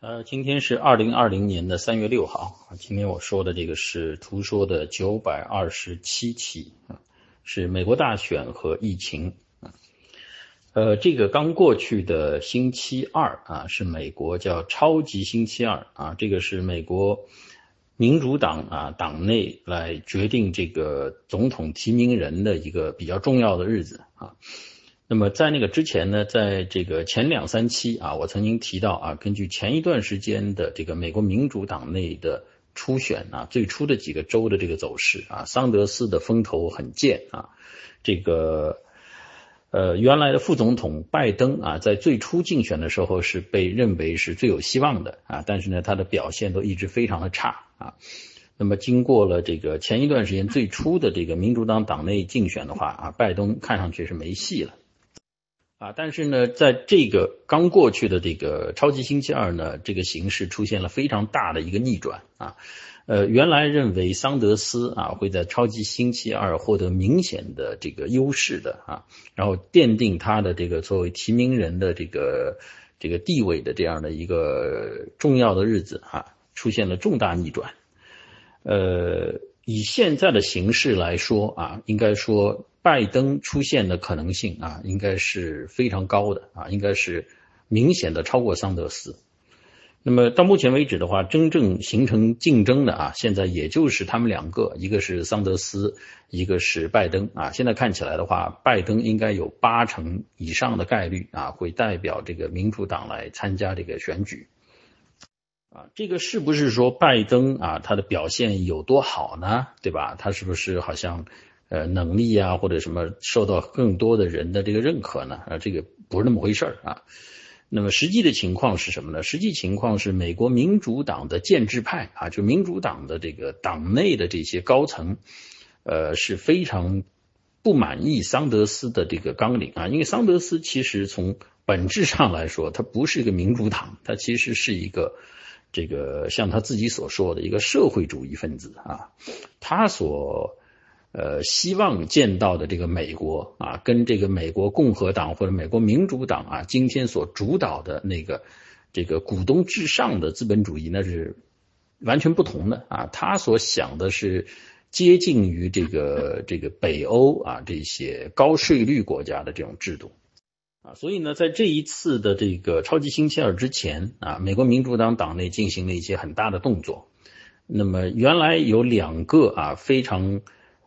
呃，今天是二零二零年的三月六号，今天我说的这个是图说的九百二十七期啊，是美国大选和疫情啊。呃，这个刚过去的星期二啊，是美国叫超级星期二啊，这个是美国民主党啊党内来决定这个总统提名人的一个比较重要的日子啊。那么在那个之前呢，在这个前两三期啊，我曾经提到啊，根据前一段时间的这个美国民主党内的初选啊，最初的几个州的这个走势啊，桑德斯的风头很健啊，这个呃原来的副总统拜登啊，在最初竞选的时候是被认为是最有希望的啊，但是呢，他的表现都一直非常的差啊。那么经过了这个前一段时间最初的这个民主党党内竞选的话啊，拜登看上去是没戏了。啊，但是呢，在这个刚过去的这个超级星期二呢，这个形势出现了非常大的一个逆转啊。呃，原来认为桑德斯啊会在超级星期二获得明显的这个优势的啊，然后奠定他的这个作为提名人的这个这个地位的这样的一个重要的日子啊，出现了重大逆转。呃，以现在的形势来说啊，应该说。拜登出现的可能性啊，应该是非常高的啊，应该是明显的超过桑德斯。那么到目前为止的话，真正形成竞争的啊，现在也就是他们两个，一个是桑德斯，一个是拜登啊。现在看起来的话，拜登应该有八成以上的概率啊，会代表这个民主党来参加这个选举。啊，这个是不是说拜登啊，他的表现有多好呢？对吧？他是不是好像？呃，能力啊，或者什么受到更多的人的这个认可呢？啊，这个不是那么回事儿啊。那么实际的情况是什么呢？实际情况是美国民主党的建制派啊，就民主党的这个党内的这些高层，呃，是非常不满意桑德斯的这个纲领啊。因为桑德斯其实从本质上来说，他不是一个民主党，他其实是一个这个像他自己所说的一个社会主义分子啊，他所。呃，希望见到的这个美国啊，跟这个美国共和党或者美国民主党啊，今天所主导的那个这个股东至上的资本主义，那是完全不同的啊。他所想的是接近于这个这个北欧啊这些高税率国家的这种制度啊。所以呢，在这一次的这个超级星期二之前啊，美国民主党党内进行了一些很大的动作。那么原来有两个啊非常。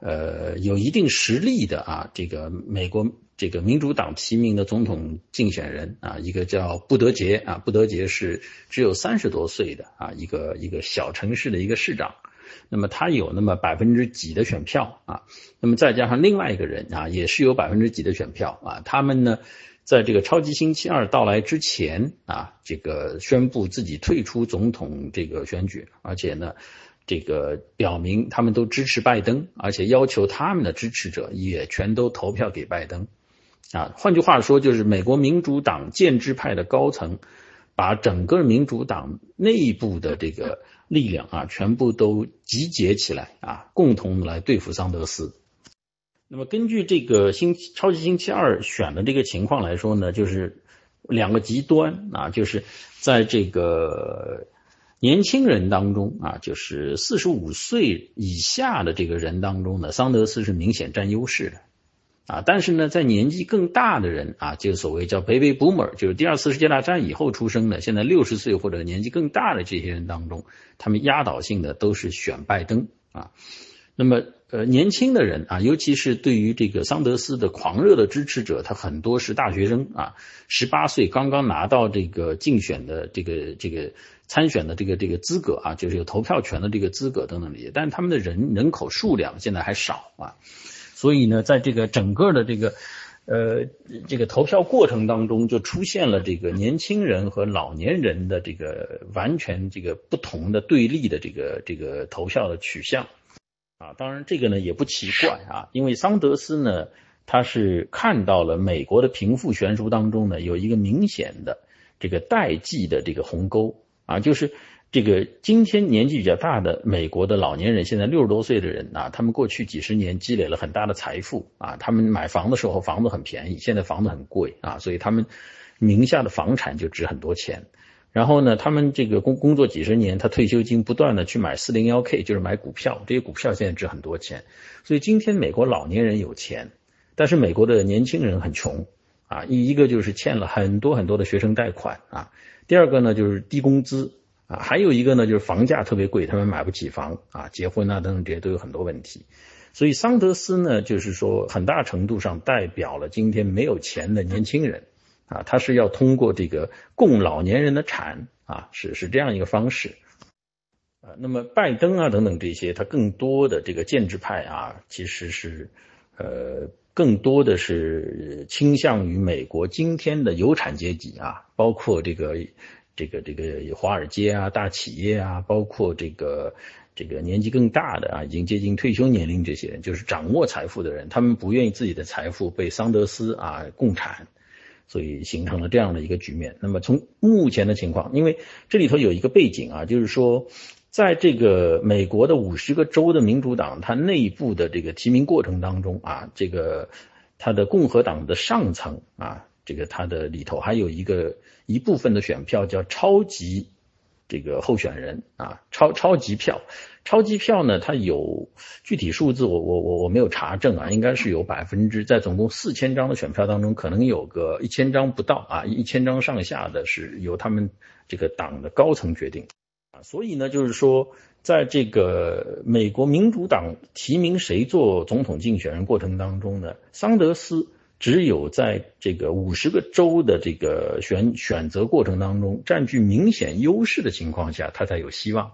呃，有一定实力的啊，这个美国这个民主党提名的总统竞选人啊，一个叫布德杰啊，布德杰是只有三十多岁的啊，一个一个小城市的一个市长，那么他有那么百分之几的选票啊，那么再加上另外一个人啊，也是有百分之几的选票啊，他们呢，在这个超级星期二到来之前啊，这个宣布自己退出总统这个选举，而且呢。这个表明他们都支持拜登，而且要求他们的支持者也全都投票给拜登。啊，换句话说，就是美国民主党建制派的高层把整个民主党内部的这个力量啊，全部都集结起来啊，共同来对付桑德斯。那么，根据这个星超级星期二选的这个情况来说呢，就是两个极端啊，就是在这个。年轻人当中啊，就是四十五岁以下的这个人当中呢，桑德斯是明显占优势的啊。但是呢，在年纪更大的人啊，就所谓叫 baby boomer，就是第二次世界大战以后出生的，现在六十岁或者年纪更大的这些人当中，他们压倒性的都是选拜登啊。那么呃，年轻的人啊，尤其是对于这个桑德斯的狂热的支持者，他很多是大学生啊，十八岁刚刚拿到这个竞选的这个这个。参选的这个这个资格啊，就是有投票权的这个资格等等这些，但他们的人人口数量现在还少啊，所以呢，在这个整个的这个呃这个投票过程当中，就出现了这个年轻人和老年人的这个完全这个不同的对立的这个这个投票的取向啊。当然这个呢也不奇怪啊，因为桑德斯呢他是看到了美国的贫富悬殊当中呢有一个明显的这个代际的这个鸿沟。啊，就是这个今天年纪比较大的美国的老年人，现在六十多岁的人啊，他们过去几十年积累了很大的财富啊，他们买房的时候房子很便宜，现在房子很贵啊，所以他们名下的房产就值很多钱。然后呢，他们这个工工作几十年，他退休金不断的去买四零幺 K，就是买股票，这些股票现在值很多钱。所以今天美国老年人有钱，但是美国的年轻人很穷啊，一一个就是欠了很多很多的学生贷款啊，第二个呢就是低工资啊，还有一个呢就是房价特别贵，他们买不起房啊，结婚啊等等这些都有很多问题。所以桑德斯呢，就是说很大程度上代表了今天没有钱的年轻人。啊，他是要通过这个供老年人的产啊，是是这样一个方式啊。那么拜登啊等等这些，他更多的这个建制派啊，其实是呃更多的是倾向于美国今天的有产阶级啊，包括这个这个这个华尔街啊、大企业啊，包括这个这个年纪更大的啊，已经接近退休年龄这些人，就是掌握财富的人，他们不愿意自己的财富被桑德斯啊共产。所以形成了这样的一个局面。那么从目前的情况，因为这里头有一个背景啊，就是说，在这个美国的五十个州的民主党，它内部的这个提名过程当中啊，这个它的共和党的上层啊，这个它的里头还有一个一部分的选票叫超级这个候选人啊，超超级票。超级票呢？它有具体数字，我我我我没有查证啊，应该是有百分之在总共四千张的选票当中，可能有个一千张不到啊，一千张上下的是由他们这个党的高层决定啊。所以呢，就是说，在这个美国民主党提名谁做总统竞选人过程当中呢，桑德斯只有在这个五十个州的这个选选择过程当中占据明显优势的情况下，他才有希望。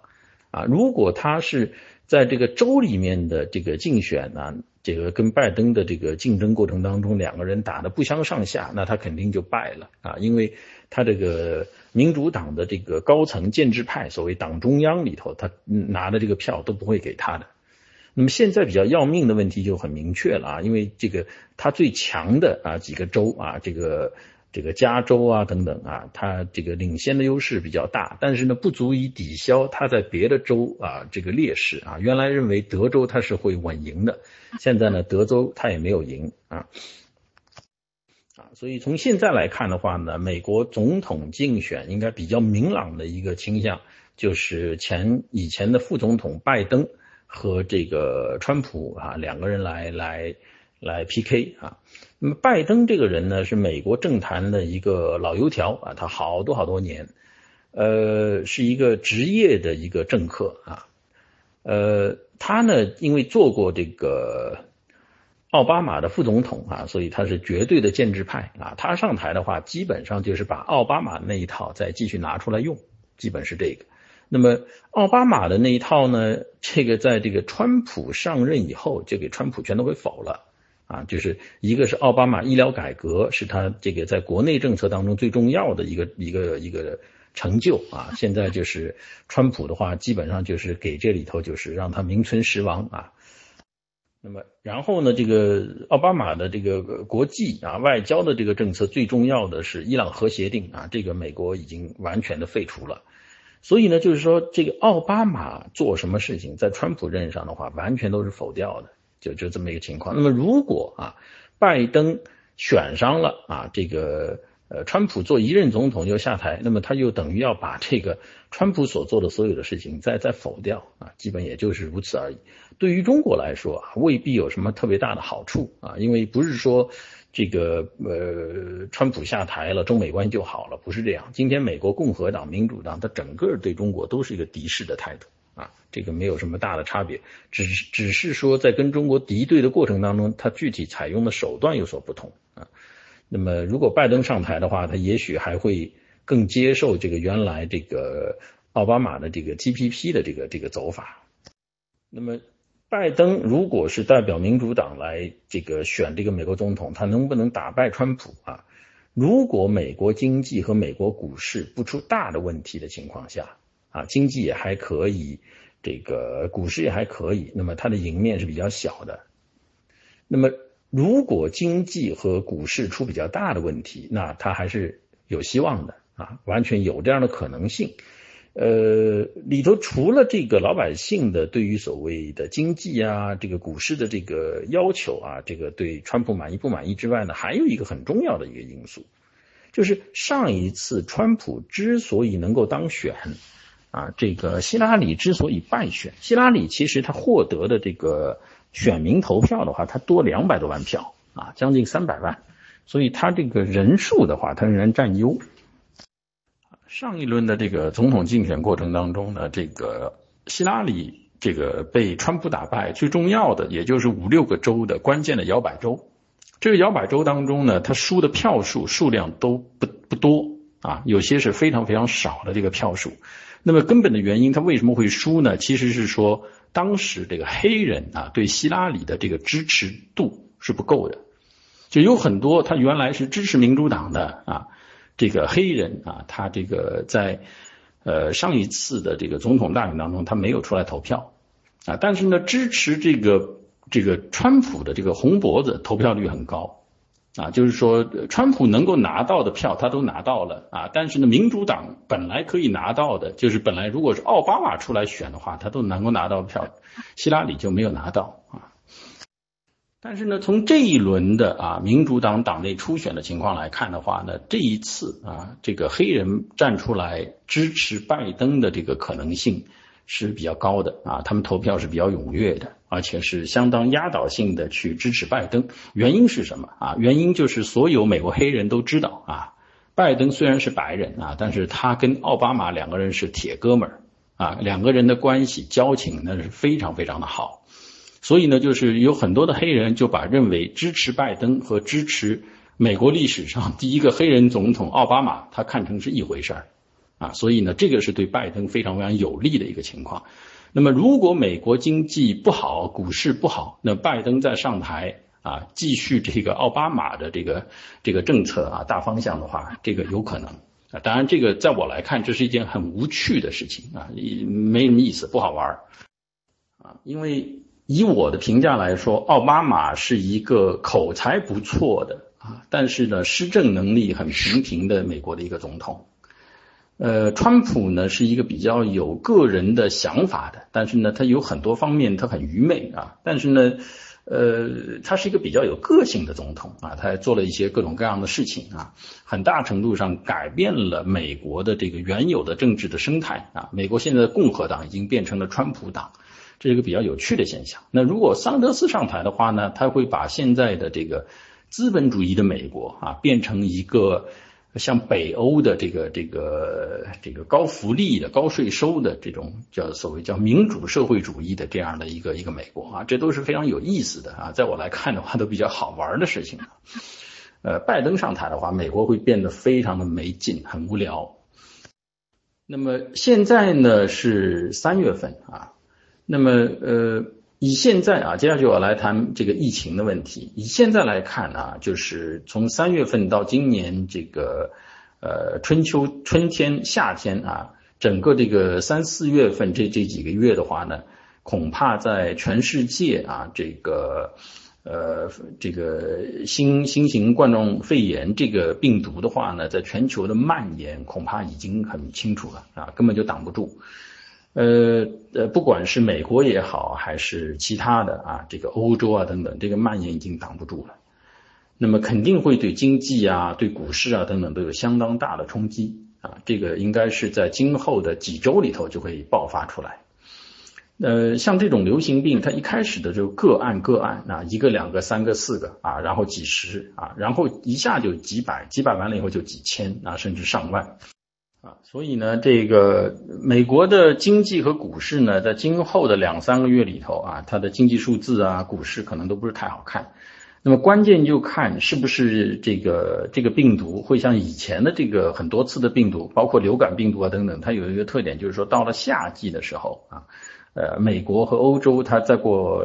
啊，如果他是在这个州里面的这个竞选呢，这个跟拜登的这个竞争过程当中，两个人打的不相上下，那他肯定就败了啊，因为他这个民主党的这个高层建制派，所谓党中央里头，他拿的这个票都不会给他的。那么现在比较要命的问题就很明确了啊，因为这个他最强的啊几个州啊，这个。这个加州啊等等啊，它这个领先的优势比较大，但是呢不足以抵消它在别的州啊这个劣势啊。原来认为德州它是会稳赢的，现在呢德州它也没有赢啊啊，所以从现在来看的话呢，美国总统竞选应该比较明朗的一个倾向，就是前以前的副总统拜登和这个川普啊两个人来来来 PK 啊。那么拜登这个人呢，是美国政坛的一个老油条啊，他好多好多年，呃，是一个职业的一个政客啊，呃，他呢因为做过这个奥巴马的副总统啊，所以他是绝对的建制派啊。他上台的话，基本上就是把奥巴马那一套再继续拿出来用，基本是这个。那么奥巴马的那一套呢，这个在这个川普上任以后，就给川普全都给否了。啊，就是一个是奥巴马医疗改革，是他这个在国内政策当中最重要的一个一个一个成就啊。现在就是川普的话，基本上就是给这里头就是让他名存实亡啊。那么然后呢，这个奥巴马的这个国际啊外交的这个政策最重要的是伊朗核协定啊，这个美国已经完全的废除了。所以呢，就是说这个奥巴马做什么事情，在川普任上的话，完全都是否掉的。就就这么一个情况。那么如果啊，拜登选上了啊，这个呃，川普做一任总统就下台，那么他就等于要把这个川普所做的所有的事情再再否掉啊，基本也就是如此而已。对于中国来说啊，未必有什么特别大的好处啊，因为不是说这个呃，川普下台了，中美关系就好了，不是这样。今天美国共和党、民主党，它整个对中国都是一个敌视的态度。啊，这个没有什么大的差别，只只是说在跟中国敌对的过程当中，他具体采用的手段有所不同啊。那么如果拜登上台的话，他也许还会更接受这个原来这个奥巴马的这个 TPP 的这个这个走法。那么拜登如果是代表民主党来这个选这个美国总统，他能不能打败川普啊？如果美国经济和美国股市不出大的问题的情况下。啊，经济也还可以，这个股市也还可以，那么它的赢面是比较小的。那么如果经济和股市出比较大的问题，那它还是有希望的啊，完全有这样的可能性。呃，里头除了这个老百姓的对于所谓的经济啊，这个股市的这个要求啊，这个对川普满意不满意之外呢，还有一个很重要的一个因素，就是上一次川普之所以能够当选啊，这个希拉里之所以败选，希拉里其实他获得的这个选民投票的话，他多两百多万票啊，将近三百万，所以他这个人数的话，他仍然占优。上一轮的这个总统竞选过程当中呢，这个希拉里这个被川普打败，最重要的也就是五六个州的关键的摇摆州。这个摇摆州当中呢，他输的票数数量都不不多啊，有些是非常非常少的这个票数。那么根本的原因，他为什么会输呢？其实是说当时这个黑人啊对希拉里的这个支持度是不够的，就有很多他原来是支持民主党的啊。这个黑人啊，他这个在呃上一次的这个总统大选当中，他没有出来投票啊，但是呢，支持这个这个川普的这个红脖子投票率很高啊，就是说川普能够拿到的票他都拿到了啊，但是呢，民主党本来可以拿到的，就是本来如果是奥巴马出来选的话，他都能够拿到票，希拉里就没有拿到啊。但是呢，从这一轮的啊民主党党内初选的情况来看的话呢，这一次啊这个黑人站出来支持拜登的这个可能性是比较高的啊，他们投票是比较踊跃的，而且是相当压倒性的去支持拜登。原因是什么啊？原因就是所有美国黑人都知道啊，拜登虽然是白人啊，但是他跟奥巴马两个人是铁哥们儿啊，两个人的关系交情那是非常非常的好。所以呢，就是有很多的黑人就把认为支持拜登和支持美国历史上第一个黑人总统奥巴马，他看成是一回事儿啊。所以呢，这个是对拜登非常非常有利的一个情况。那么，如果美国经济不好，股市不好，那拜登再上台啊，继续这个奥巴马的这个这个政策啊大方向的话，这个有可能啊。当然，这个在我来看，这是一件很无趣的事情啊，没什么意思，不好玩啊，因为。以我的评价来说，奥巴马是一个口才不错的啊，但是呢，施政能力很平平的美国的一个总统。呃，川普呢是一个比较有个人的想法的，但是呢，他有很多方面他很愚昧啊，但是呢，呃，他是一个比较有个性的总统啊，他做了一些各种各样的事情啊，很大程度上改变了美国的这个原有的政治的生态啊。美国现在的共和党已经变成了川普党。这是一个比较有趣的现象。那如果桑德斯上台的话呢，他会把现在的这个资本主义的美国啊，变成一个像北欧的这个这个这个高福利的、高税收的这种叫所谓叫民主社会主义的这样的一个一个美国啊，这都是非常有意思的啊，在我来看的话，都比较好玩的事情。呃，拜登上台的话，美国会变得非常的没劲，很无聊。那么现在呢是三月份啊。那么，呃，以现在啊，接下去我来谈这个疫情的问题。以现在来看啊，就是从三月份到今年这个呃春秋、春天、夏天啊，整个这个三四月份这这几个月的话呢，恐怕在全世界啊，这个呃这个新新型冠状肺炎这个病毒的话呢，在全球的蔓延恐怕已经很清楚了啊，根本就挡不住。呃呃，不管是美国也好，还是其他的啊，这个欧洲啊等等，这个蔓延已经挡不住了。那么肯定会对经济啊、对股市啊等等都有相当大的冲击啊。这个应该是在今后的几周里头就会爆发出来。呃，像这种流行病，它一开始的就个案个案啊，一个、两个、三个、四个啊，然后几十啊，然后一下就几百，几百完了以后就几千啊，甚至上万。所以呢，这个美国的经济和股市呢，在今后的两三个月里头啊，它的经济数字啊，股市可能都不是太好看。那么关键就看是不是这个这个病毒会像以前的这个很多次的病毒，包括流感病毒啊等等，它有一个特点，就是说到了夏季的时候啊，呃，美国和欧洲它再过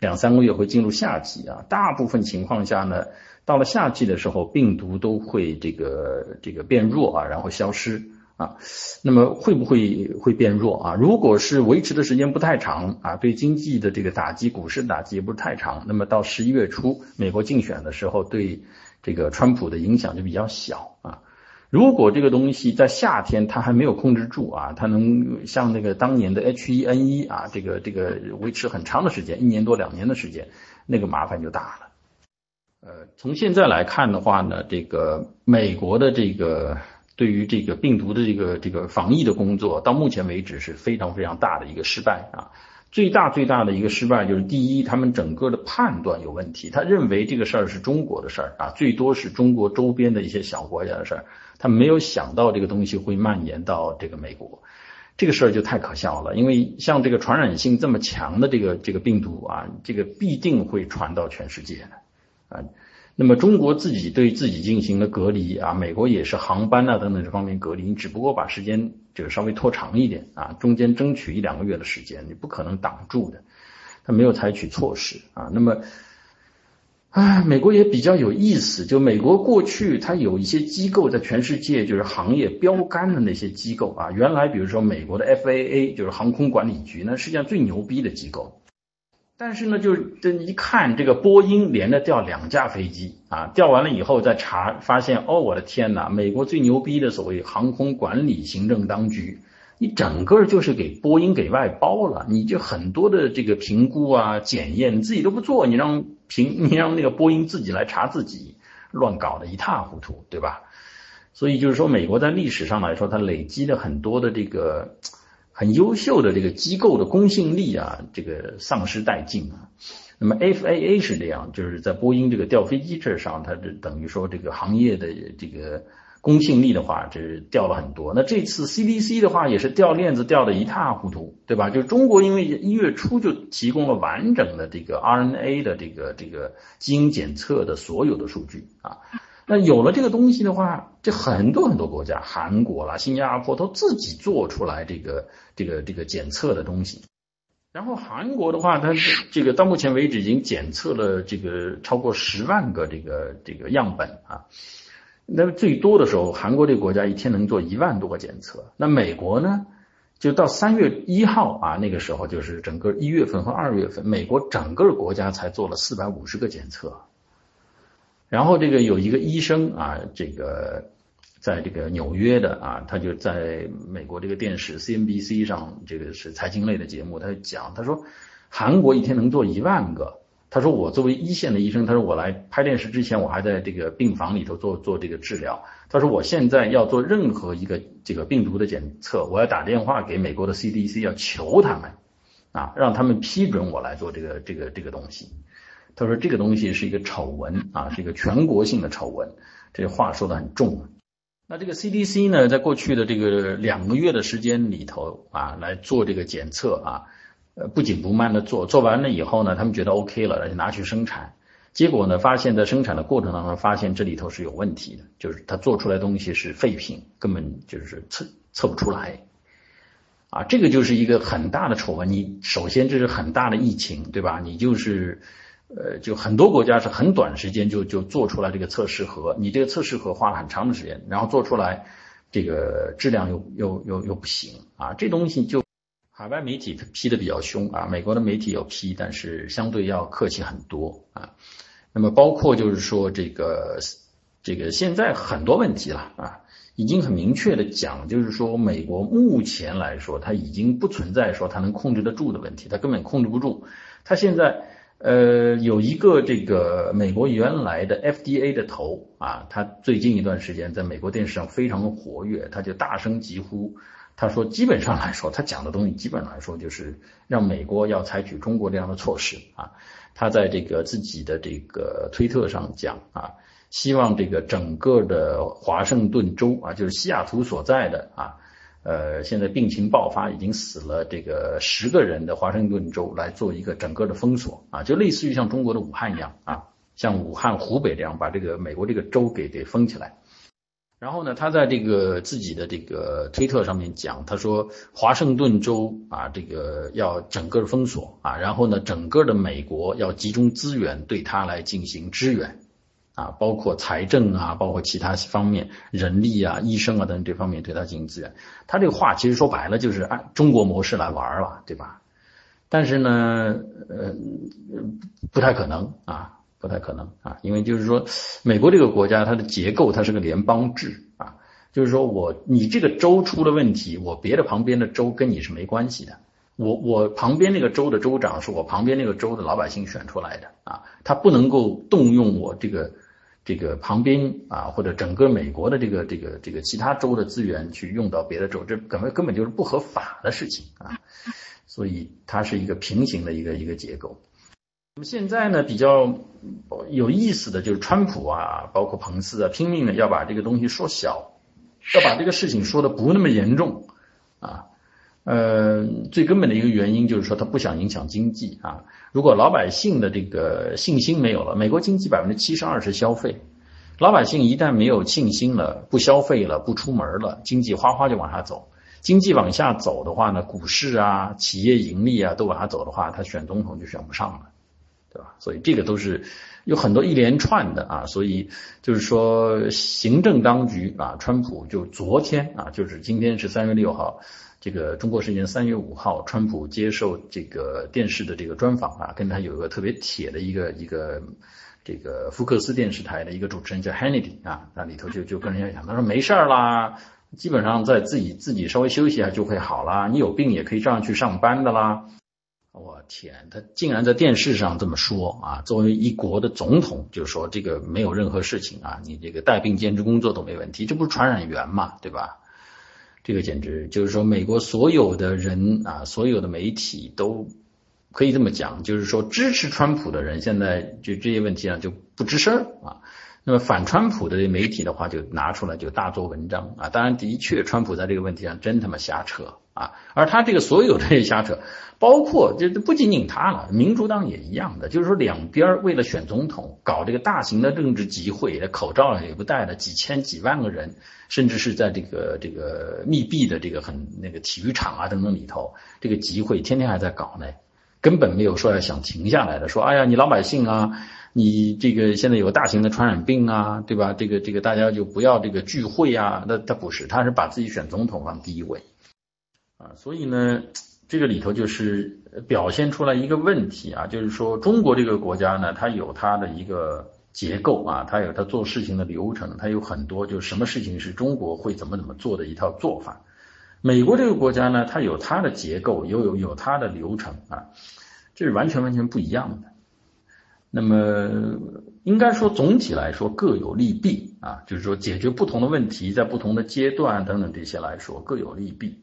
两三个月会进入夏季啊，大部分情况下呢。到了夏季的时候，病毒都会这个这个变弱啊，然后消失啊。那么会不会会变弱啊？如果是维持的时间不太长啊，对经济的这个打击、股市打击也不是太长，那么到十一月初美国竞选的时候，对这个川普的影响就比较小啊。如果这个东西在夏天它还没有控制住啊，它能像那个当年的 H1N1 啊，这个这个维持很长的时间，一年多两年的时间，那个麻烦就大了。呃，从现在来看的话呢，这个美国的这个对于这个病毒的这个这个防疫的工作，到目前为止是非常非常大的一个失败啊。最大最大的一个失败就是第一，他们整个的判断有问题，他认为这个事儿是中国的事儿啊，最多是中国周边的一些小国家的事儿，他没有想到这个东西会蔓延到这个美国。这个事儿就太可笑了，因为像这个传染性这么强的这个这个病毒啊，这个必定会传到全世界啊。那么中国自己对自己进行了隔离啊，美国也是航班啊等等这方面隔离，你只不过把时间就是稍微拖长一点啊，中间争取一两个月的时间，你不可能挡住的。他没有采取措施啊，那么。啊，美国也比较有意思。就美国过去，它有一些机构在全世界就是行业标杆的那些机构啊。原来比如说美国的 FAA 就是航空管理局，那世界上最牛逼的机构。但是呢，就是这一看这个波音连着掉两架飞机啊，掉完了以后再查发现，哦，我的天哪！美国最牛逼的所谓航空管理行政当局。你整个就是给波音给外包了，你就很多的这个评估啊、检验，你自己都不做，你让评 你让那个波音自己来查自己，乱搞得一塌糊涂，对吧？所以就是说，美国在历史上来说，它累积了很多的这个很优秀的这个机构的公信力啊，这个丧失殆尽啊。那么 FAA 是这样，就是在波音这个掉飞机这上，它这等于说这个行业的这个。公信力的话，这掉了很多。那这次 CDC 的话也是掉链子掉的一塌糊涂，对吧？就中国因为一月初就提供了完整的这个 RNA 的这个这个基因检测的所有的数据啊，那有了这个东西的话，这很多很多国家，韩国啦、新加坡都自己做出来这个这个这个检测的东西。然后韩国的话，它这个到目前为止已经检测了这个超过十万个这个这个样本啊。那最多的时候，韩国这个国家一天能做一万多个检测。那美国呢，就到三月一号啊，那个时候就是整个一月份和二月份，美国整个国家才做了四百五十个检测。然后这个有一个医生啊，这个在这个纽约的啊，他就在美国这个电视 CNBC 上，这个是财经类的节目，他就讲，他说韩国一天能做一万个。他说：“我作为一线的医生，他说我来拍电视之前，我还在这个病房里头做做这个治疗。他说我现在要做任何一个这个病毒的检测，我要打电话给美国的 CDC，要求他们啊，让他们批准我来做这个这个这个东西。他说这个东西是一个丑闻啊，是一个全国性的丑闻。这话说的很重。那这个 CDC 呢，在过去的这个两个月的时间里头啊，来做这个检测啊。”呃，不紧不慢的做，做完了以后呢，他们觉得 OK 了，就拿去生产。结果呢，发现在生产的过程当中，发现这里头是有问题的，就是他做出来东西是废品，根本就是测测不出来。啊，这个就是一个很大的丑闻。你首先这是很大的疫情，对吧？你就是呃，就很多国家是很短时间就就做出来这个测试盒，你这个测试盒花了很长的时间，然后做出来这个质量又又又又不行啊，这东西就。海外媒体批的比较凶啊，美国的媒体有批，但是相对要客气很多啊。那么包括就是说这个这个现在很多问题了啊，已经很明确的讲，就是说美国目前来说，它已经不存在说它能控制得住的问题，它根本控制不住。它现在呃有一个这个美国原来的 FDA 的头啊，他最近一段时间在美国电视上非常活跃，他就大声疾呼。他说，基本上来说，他讲的东西基本上来说就是让美国要采取中国这样的措施啊。他在这个自己的这个推特上讲啊，希望这个整个的华盛顿州啊，就是西雅图所在的啊，呃，现在病情爆发已经死了这个十个人的华盛顿州来做一个整个的封锁啊，就类似于像中国的武汉一样啊，像武汉、湖北这样把这个美国这个州给给封起来。然后呢，他在这个自己的这个推特上面讲，他说华盛顿州啊，这个要整个封锁啊，然后呢，整个的美国要集中资源对他来进行支援啊，包括财政啊，包括其他方面人力啊、医生啊等这方面对他进行资源。他这个话其实说白了就是按中国模式来玩儿了，对吧？但是呢，呃，不太可能啊。不太可能啊，因为就是说，美国这个国家它的结构它是个联邦制啊，就是说我你这个州出了问题，我别的旁边的州跟你是没关系的我我旁边那个州的州长是我旁边那个州的老百姓选出来的啊，他不能够动用我这个这个旁边啊或者整个美国的这个这个这个其他州的资源去用到别的州，这根本根本就是不合法的事情啊，所以它是一个平行的一个一个结构。那么现在呢，比较有意思的就是川普啊，包括彭斯啊，拼命的要把这个东西缩小，要把这个事情说的不那么严重啊。呃，最根本的一个原因就是说，他不想影响经济啊。如果老百姓的这个信心没有了，美国经济百分之七十二是消费，老百姓一旦没有信心了，不消费了，不出门了，经济哗哗就往下走。经济往下走的话呢，股市啊、企业盈利啊都往下走的话，他选总统就选不上了，对吧？所以这个都是有很多一连串的啊。所以就是说，行政当局啊，川普就昨天啊，就是今天是三月六号。这个中国时间三月五号，川普接受这个电视的这个专访啊，跟他有一个特别铁的一个一个这个福克斯电视台的一个主持人叫 Hannity 啊，那里头就就跟人家讲，他说没事儿啦，基本上在自己自己稍微休息一下就会好啦，你有病也可以照样去上班的啦。我天，他竟然在电视上这么说啊！作为一国的总统，就说这个没有任何事情啊，你这个带病兼职工作都没问题，这不是传染源嘛，对吧？这个简直就是说，美国所有的人啊，所有的媒体都可以这么讲，就是说支持川普的人现在就这些问题上就不吱声啊。那么反川普的媒体的话就拿出来就大做文章啊。当然，的确，川普在这个问题上真他妈瞎扯啊。而他这个所有的瞎扯。包括这不仅仅他了，民主党也一样的，就是说两边为了选总统搞这个大型的政治集会，口罩也不戴了，几千几万个人，甚至是在这个这个密闭的这个很那个体育场啊等等里头，这个集会天天还在搞呢，根本没有说要想停下来的，说哎呀你老百姓啊，你这个现在有大型的传染病啊，对吧？这个这个大家就不要这个聚会啊，那他不是，他是把自己选总统放第一位啊，所以呢。这个里头就是表现出来一个问题啊，就是说中国这个国家呢，它有它的一个结构啊，它有它做事情的流程，它有很多就什么事情是中国会怎么怎么做的一套做法。美国这个国家呢，它有它的结构，有有有它的流程啊，这是完全完全不一样的。那么应该说总体来说各有利弊啊，就是说解决不同的问题，在不同的阶段等等这些来说各有利弊。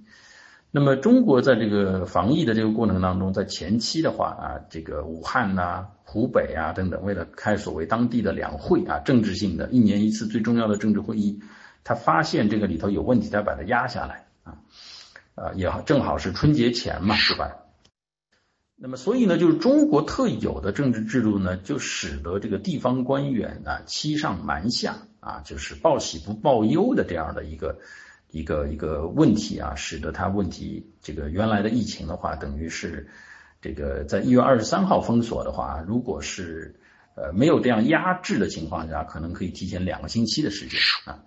那么中国在这个防疫的这个过程当中，在前期的话啊，这个武汉呐、湖北啊等等，为了开所谓当地的两会啊，政治性的一年一次最重要的政治会议，他发现这个里头有问题，他把它压下来啊，啊也，正好是春节前嘛，是吧？那么所以呢，就是中国特有的政治制度呢，就使得这个地方官员啊欺上瞒下啊，就是报喜不报忧的这样的一个。一个一个问题啊，使得他问题这个原来的疫情的话，等于是这个在一月二十三号封锁的话，如果是呃没有这样压制的情况下，可能可以提前两个星期的时间啊。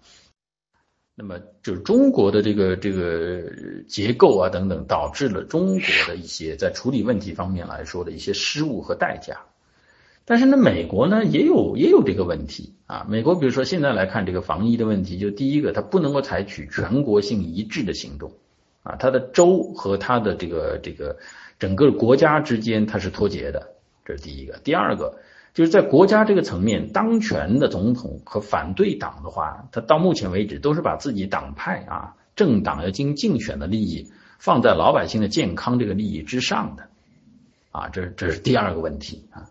那么就是中国的这个这个结构啊等等，导致了中国的一些在处理问题方面来说的一些失误和代价。但是呢，美国呢也有也有这个问题啊。美国比如说现在来看这个防疫的问题，就第一个，它不能够采取全国性一致的行动啊，它的州和它的这个这个整个国家之间它是脱节的，这是第一个。第二个就是在国家这个层面，当权的总统和反对党的话，他到目前为止都是把自己党派啊政党要进行竞选的利益放在老百姓的健康这个利益之上的啊，这这是第二个问题啊。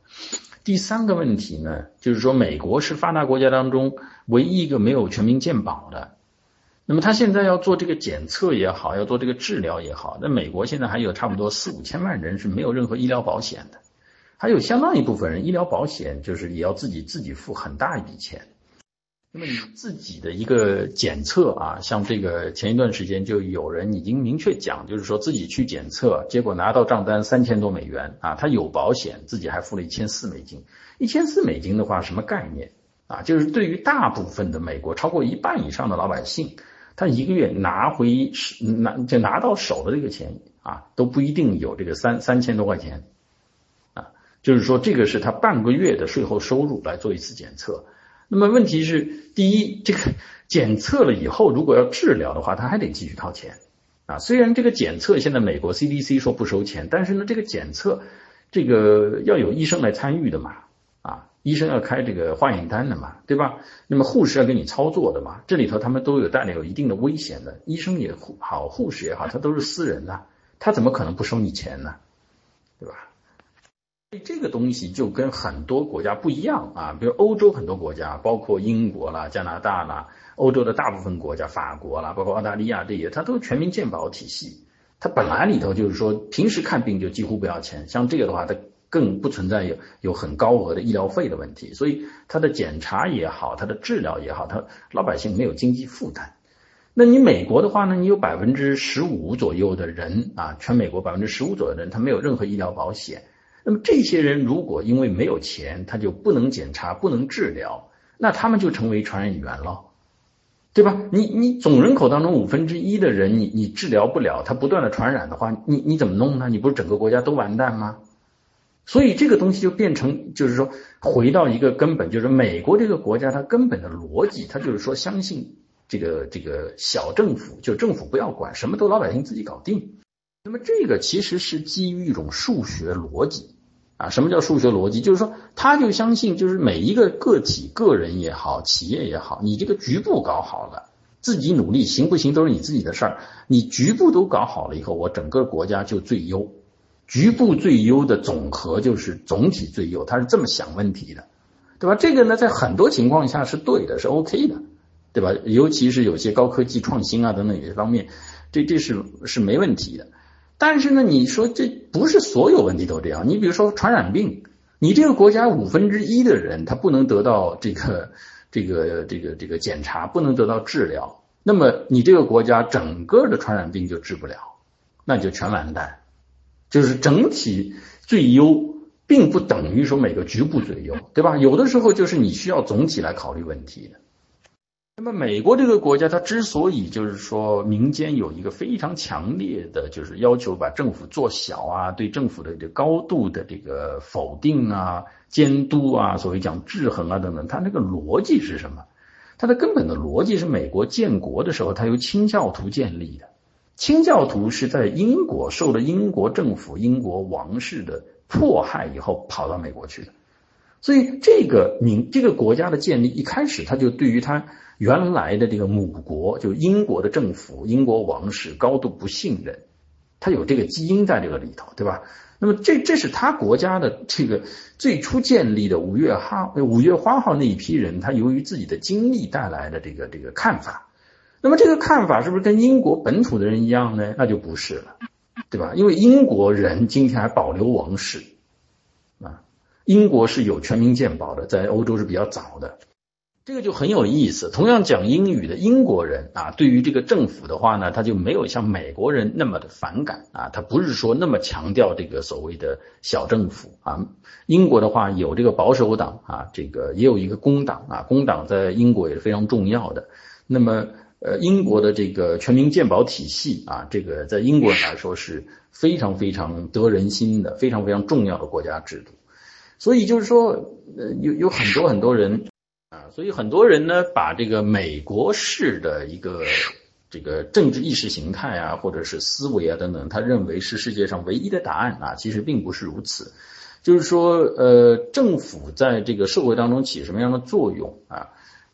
第三个问题呢，就是说美国是发达国家当中唯一一个没有全民健保的。那么他现在要做这个检测也好，要做这个治疗也好，那美国现在还有差不多四五千万人是没有任何医疗保险的，还有相当一部分人医疗保险就是也要自己自己付很大一笔钱。那么你自己的一个检测啊，像这个前一段时间就有人已经明确讲，就是说自己去检测，结果拿到账单三千多美元啊，他有保险，自己还付了一千四美金。一千四美金的话，什么概念啊？就是对于大部分的美国超过一半以上的老百姓，他一个月拿回拿就拿到手的这个钱啊，都不一定有这个三三千多块钱。就是说，这个是他半个月的税后收入来做一次检测。那么问题是，第一，这个 检测了以后，如果要治疗的话，他还得继续掏钱啊。虽然这个检测现在美国 CDC 说不收钱，但是呢，这个检测这个要有医生来参与的嘛，啊，医生要开这个化验单的嘛，对吧？那么护士要给你操作的嘛，这里头他们都有带来有一定的危险的，医生也好，护士也好，他都是私人的，他怎么可能不收你钱呢？对吧？这个东西就跟很多国家不一样啊，比如欧洲很多国家，包括英国啦、加拿大啦，欧洲的大部分国家，法国啦，包括澳大利亚这些，它都全民健保体系。它本来里头就是说，平时看病就几乎不要钱，像这个的话，它更不存在有有很高额的医疗费的问题，所以它的检查也好，它的治疗也好，它老百姓没有经济负担。那你美国的话呢？你有百分之十五左右的人啊，全美国百分之十五左右的人，他没有任何医疗保险。那么这些人如果因为没有钱，他就不能检查、不能治疗，那他们就成为传染源了，对吧？你你总人口当中五分之一的人，你你治疗不了，他不断的传染的话，你你怎么弄呢？你不是整个国家都完蛋吗？所以这个东西就变成，就是说回到一个根本，就是美国这个国家它根本的逻辑，它就是说相信。这个这个小政府就政府不要管，什么都老百姓自己搞定。那么这个其实是基于一种数学逻辑啊。什么叫数学逻辑？就是说他就相信，就是每一个个体、个人也好，企业也好，你这个局部搞好了，自己努力行不行都是你自己的事儿。你局部都搞好了以后，我整个国家就最优。局部最优的总和就是总体最优，他是这么想问题的，对吧？这个呢，在很多情况下是对的，是 OK 的。对吧？尤其是有些高科技创新啊等等有些方面，这这是是没问题的。但是呢，你说这不是所有问题都这样。你比如说传染病，你这个国家五分之一的人他不能得到这个 这个这个这个检查，不能得到治疗，那么你这个国家整个的传染病就治不了，那就全完蛋。就是整体最优，并不等于说每个局部最优，对吧？有的时候就是你需要总体来考虑问题的。那么美国这个国家，它之所以就是说民间有一个非常强烈的，就是要求把政府做小啊，对政府的这高度的这个否定啊、监督啊，所谓讲制衡啊等等，它那个逻辑是什么？它的根本的逻辑是美国建国的时候，它由清教徒建立的，清教徒是在英国受了英国政府、英国王室的迫害以后跑到美国去的，所以这个民这个国家的建立一开始，他就对于他。原来的这个母国就英国的政府、英国王室高度不信任，他有这个基因在这个里头，对吧？那么这这是他国家的这个最初建立的五月哈五月花号那一批人，他由于自己的经历带来的这个这个看法，那么这个看法是不是跟英国本土的人一样呢？那就不是了，对吧？因为英国人今天还保留王室啊，英国是有全民健保的，在欧洲是比较早的。这个就很有意思。同样讲英语的英国人啊，对于这个政府的话呢，他就没有像美国人那么的反感啊。他不是说那么强调这个所谓的小政府啊。英国的话有这个保守党啊，这个也有一个工党啊，工党在英国也是非常重要的。那么呃，英国的这个全民健保体系啊，这个在英国人来说是非常非常得人心的，非常非常重要的国家制度。所以就是说，呃，有有很多很多人。所以很多人呢，把这个美国式的一个这个政治意识形态啊，或者是思维啊等等，他认为是世界上唯一的答案啊，其实并不是如此。就是说，呃，政府在这个社会当中起什么样的作用啊？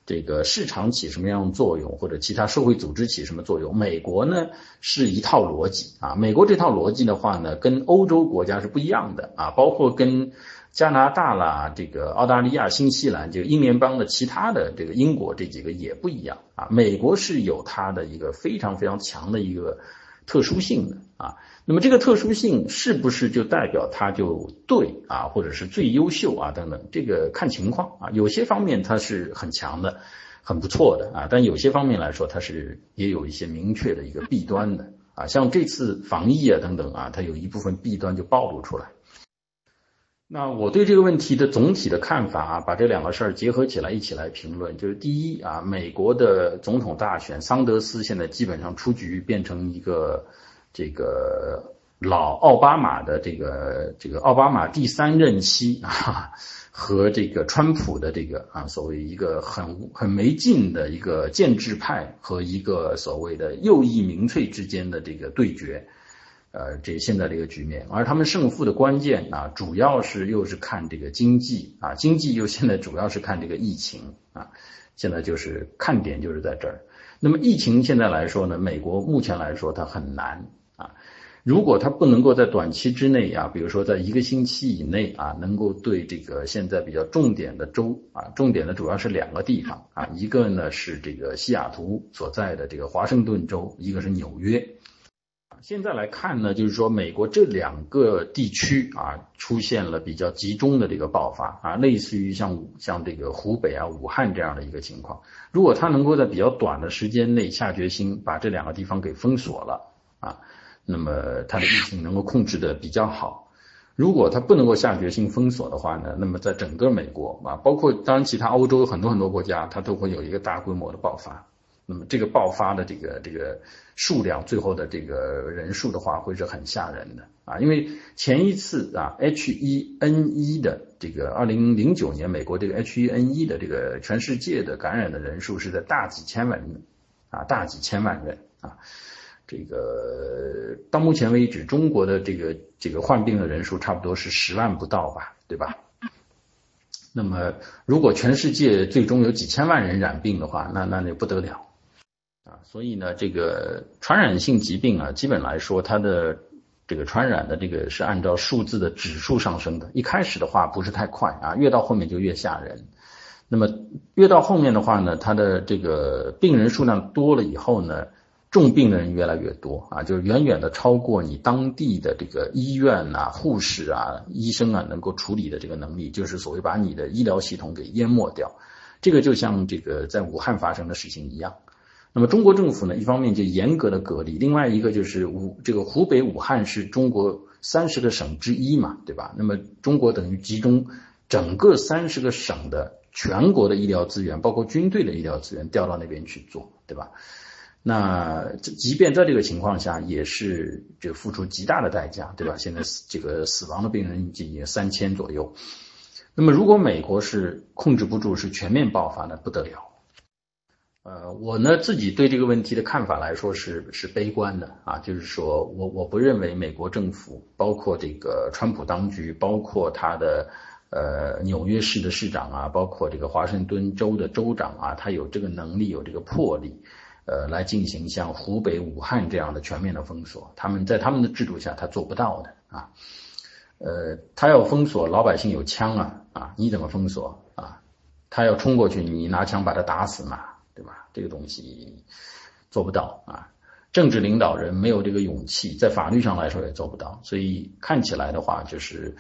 这个市场起什么样的作用，或者其他社会组织起什么作用？美国呢是一套逻辑啊。美国这套逻辑的话呢，跟欧洲国家是不一样的啊，包括跟。加拿大啦，这个澳大利亚、新西兰，这个英联邦的其他的这个英国这几个也不一样啊。美国是有它的一个非常非常强的一个特殊性的啊。那么这个特殊性是不是就代表它就对啊，或者是最优秀啊等等？这个看情况啊。有些方面它是很强的，很不错的啊。但有些方面来说，它是也有一些明确的一个弊端的啊。像这次防疫啊等等啊，它有一部分弊端就暴露出来。那我对这个问题的总体的看法啊，把这两个事儿结合起来一起来评论，就是第一啊，美国的总统大选，桑德斯现在基本上出局，变成一个这个老奥巴马的这个这个奥巴马第三任期啊，和这个川普的这个啊所谓一个很很没劲的一个建制派和一个所谓的右翼民粹之间的这个对决，呃，这现在这个局面，而他们胜负的关键啊，主要是又是看这个经济啊，经济又现在主要是看这个疫情啊，现在就是看点就是在这儿。那么疫情现在来说呢，美国目前来说它很难啊。如果它不能够在短期之内啊，比如说在一个星期以内啊，能够对这个现在比较重点的州啊，重点的主要是两个地方啊，一个呢是这个西雅图所在的这个华盛顿州，一个是纽约。现在来看呢，就是说美国这两个地区啊，出现了比较集中的这个爆发啊，类似于像像这个湖北啊、武汉这样的一个情况。如果他能够在比较短的时间内下决心把这两个地方给封锁了啊。那么他的疫情能够控制的比较好。如果他不能够下决心封锁的话呢，那么在整个美国啊，包括当然其他欧洲很多很多国家，它都会有一个大规模的爆发。那么这个爆发的这个这个数量，最后的这个人数的话，会是很吓人的啊。因为前一次啊，H1N1 的这个二零零九年美国这个 H1N1 的这个全世界的感染的人数是在大几千万人啊，大几千万人啊。这个到目前为止，中国的这个这个患病的人数差不多是十万不到吧，对吧？那么如果全世界最终有几千万人染病的话，那那就不得了啊！所以呢，这个传染性疾病啊，基本来说它的这个传染的这个是按照数字的指数上升的。一开始的话不是太快啊，越到后面就越吓人。那么越到后面的话呢，它的这个病人数量多了以后呢？重病的人越来越多啊，就是远远的超过你当地的这个医院啊、护士啊、医生啊能够处理的这个能力，就是所谓把你的医疗系统给淹没掉。这个就像这个在武汉发生的事情一样。那么中国政府呢，一方面就严格的隔离，另外一个就是武这个湖北武汉是中国三十个省之一嘛，对吧？那么中国等于集中整个三十个省的全国的医疗资源，包括军队的医疗资源调到那边去做，对吧？那即便在这个情况下，也是就付出极大的代价，对吧？现在这个死亡的病人已经三千左右。那么如果美国是控制不住，是全面爆发，那不得了。呃，我呢自己对这个问题的看法来说是是悲观的啊，就是说我我不认为美国政府，包括这个川普当局，包括他的呃纽约市的市长啊，包括这个华盛顿州的州长啊，他有这个能力，有这个魄力。呃，来进行像湖北武汉这样的全面的封锁，他们在他们的制度下他做不到的啊。呃，他要封锁老百姓有枪啊啊，你怎么封锁啊？他要冲过去，你拿枪把他打死嘛，这个东西做不到啊。政治领导人没有这个勇气，在法律上来说也做不到。所以看起来的话，就是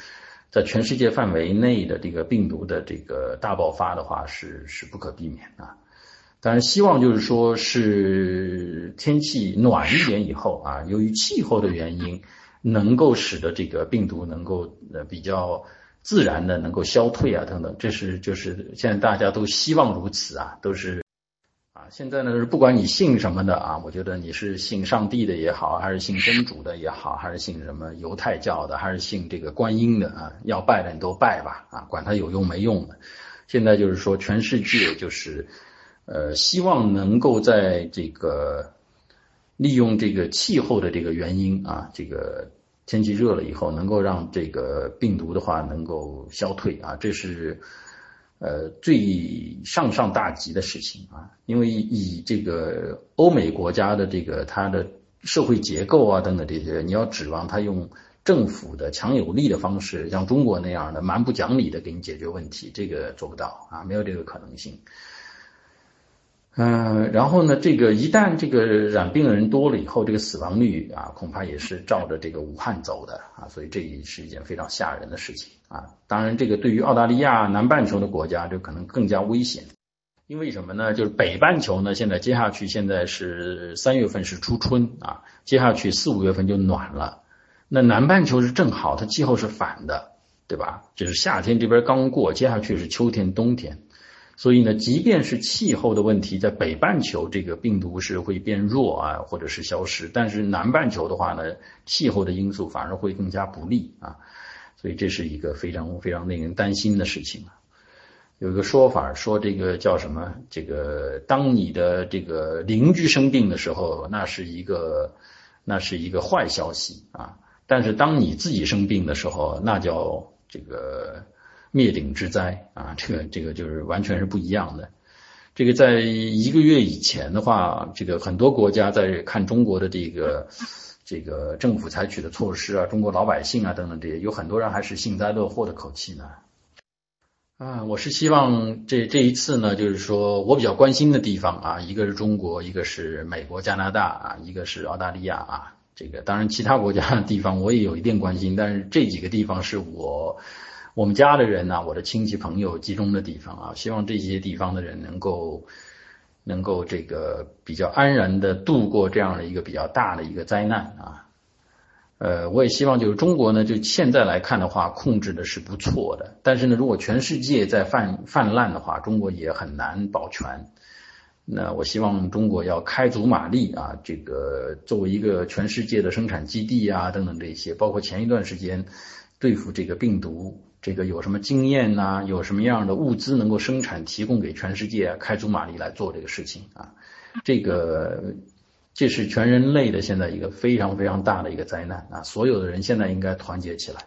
在全世界范围内的这个病毒的这个大爆发的话，是是不可避免啊。当然，希望就是说是天气暖一点以后啊，由于气候的原因，能够使得这个病毒能够呃比较自然的能够消退啊等等，这是就是现在大家都希望如此啊，都是现在呢是不管你信什么的啊，我觉得你是信上帝的也好，还是信真主的也好，还是信什么犹太教的，还是信这个观音的啊，要拜的你都拜吧啊，管它有用没用的。现在就是说全世界就是。呃，希望能够在这个利用这个气候的这个原因啊，这个天气热了以后，能够让这个病毒的话能够消退啊，这是呃最上上大吉的事情啊。因为以这个欧美国家的这个它的社会结构啊等等这些，你要指望他用政府的强有力的方式，像中国那样的蛮不讲理的给你解决问题，这个做不到啊，没有这个可能性。嗯，然后呢，这个一旦这个染病的人多了以后，这个死亡率啊，恐怕也是照着这个武汉走的啊，所以这也是一件非常吓人的事情啊。当然，这个对于澳大利亚南半球的国家，就可能更加危险，因为什么呢？就是北半球呢，现在接下去现在是三月份是初春啊，接下去四五月份就暖了，那南半球是正好，它气候是反的，对吧？就是夏天这边刚过，接下去是秋天冬天。所以呢，即便是气候的问题，在北半球这个病毒是会变弱啊，或者是消失，但是南半球的话呢，气候的因素反而会更加不利啊，所以这是一个非常非常令人担心的事情。有一个说法说，这个叫什么？这个当你的这个邻居生病的时候，那是一个那是一个坏消息啊，但是当你自己生病的时候，那叫这个。灭顶之灾啊，这个这个就是完全是不一样的。这个在一个月以前的话，这个很多国家在看中国的这个这个政府采取的措施啊，中国老百姓啊等等这些，有很多人还是幸灾乐祸的口气呢。啊，我是希望这这一次呢，就是说我比较关心的地方啊，一个是中国，一个是美国、加拿大啊，一个是澳大利亚啊。这个当然其他国家的地方我也有一定关心，但是这几个地方是我。我们家的人呢，我的亲戚朋友集中的地方啊，希望这些地方的人能够能够这个比较安然的度过这样的一个比较大的一个灾难啊。呃，我也希望就是中国呢，就现在来看的话，控制的是不错的。但是呢，如果全世界在泛泛滥的话，中国也很难保全。那我希望中国要开足马力啊，这个作为一个全世界的生产基地啊，等等这些，包括前一段时间对付这个病毒。这个有什么经验呐？有什么样的物资能够生产提供给全世界，开足马力来做这个事情啊？这个这是全人类的现在一个非常非常大的一个灾难啊！所有的人现在应该团结起来。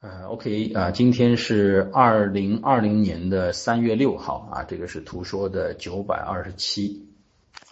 呃，OK 啊，今天是二零二零年的三月六号啊，这个是图说的九百二十七。